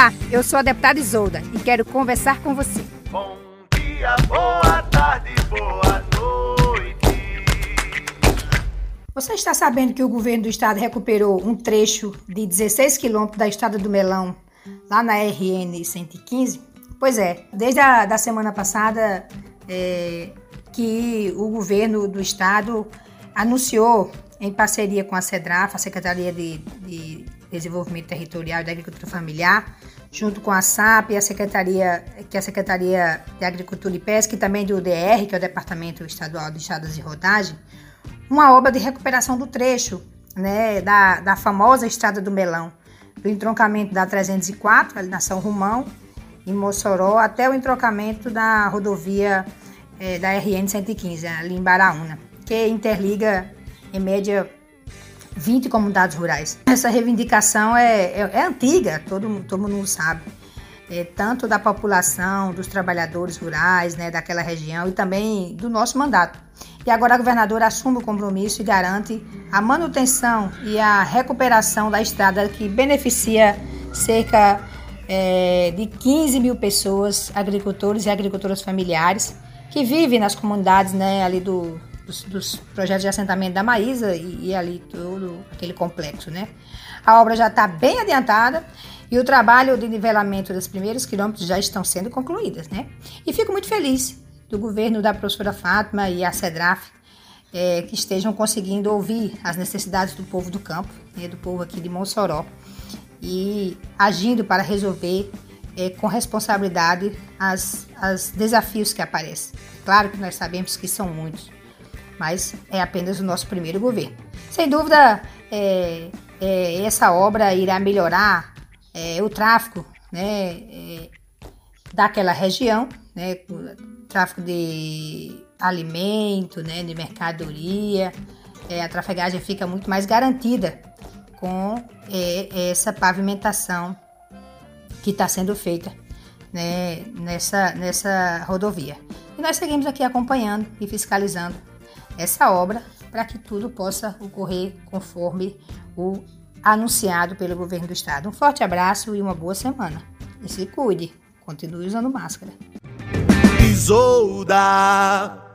Olá, eu sou a deputada Isolda e quero conversar com você. Bom dia, boa tarde, boa noite. Você está sabendo que o governo do estado recuperou um trecho de 16 quilômetros da estrada do Melão, lá na RN 115? Pois é, desde a da semana passada é, que o governo do estado anunciou, em parceria com a CEDRAF, a Secretaria de, de Desenvolvimento Territorial e da Agricultura Familiar, junto com a SAP e a Secretaria, que é a Secretaria de Agricultura e Pesca e também do UDR, que é o Departamento Estadual de Estradas de Rodagem, uma obra de recuperação do trecho né, da, da famosa Estrada do Melão, do entroncamento da 304, ali na São Romão, em Mossoró, até o entroncamento da rodovia eh, da RN 115, ali em Baraúna, que interliga, em média, 20 comunidades rurais. Essa reivindicação é, é, é antiga, todo, todo mundo sabe. É, tanto da população, dos trabalhadores rurais, né, daquela região e também do nosso mandato. E agora a governadora assume o compromisso e garante a manutenção e a recuperação da estrada que beneficia cerca é, de 15 mil pessoas, agricultores e agricultoras familiares, que vivem nas comunidades né, ali do, dos, dos, projetos de assentamento da Maísa e, e ali todo aquele complexo. Né? A obra já está bem adiantada e o trabalho de nivelamento dos primeiros quilômetros já estão sendo concluídas. Né? E fico muito feliz do governo da professora Fátima e a CEDRAF é, que estejam conseguindo ouvir as necessidades do povo do campo, né, do povo aqui de Mossoró, e agindo para resolver é, com responsabilidade as, as desafios que aparecem. Claro que nós sabemos que são muitos, mas é apenas o nosso primeiro governo. Sem dúvida, é, é, essa obra irá melhorar é, o tráfego né, é, daquela região, né, tráfego de alimento, né, de mercadoria, é, a trafegagem fica muito mais garantida com é, essa pavimentação que está sendo feita né, nessa, nessa rodovia. E nós seguimos aqui acompanhando e fiscalizando essa obra para que tudo possa ocorrer conforme o anunciado pelo governo do estado. Um forte abraço e uma boa semana. E se cuide, continue usando máscara. Isolda.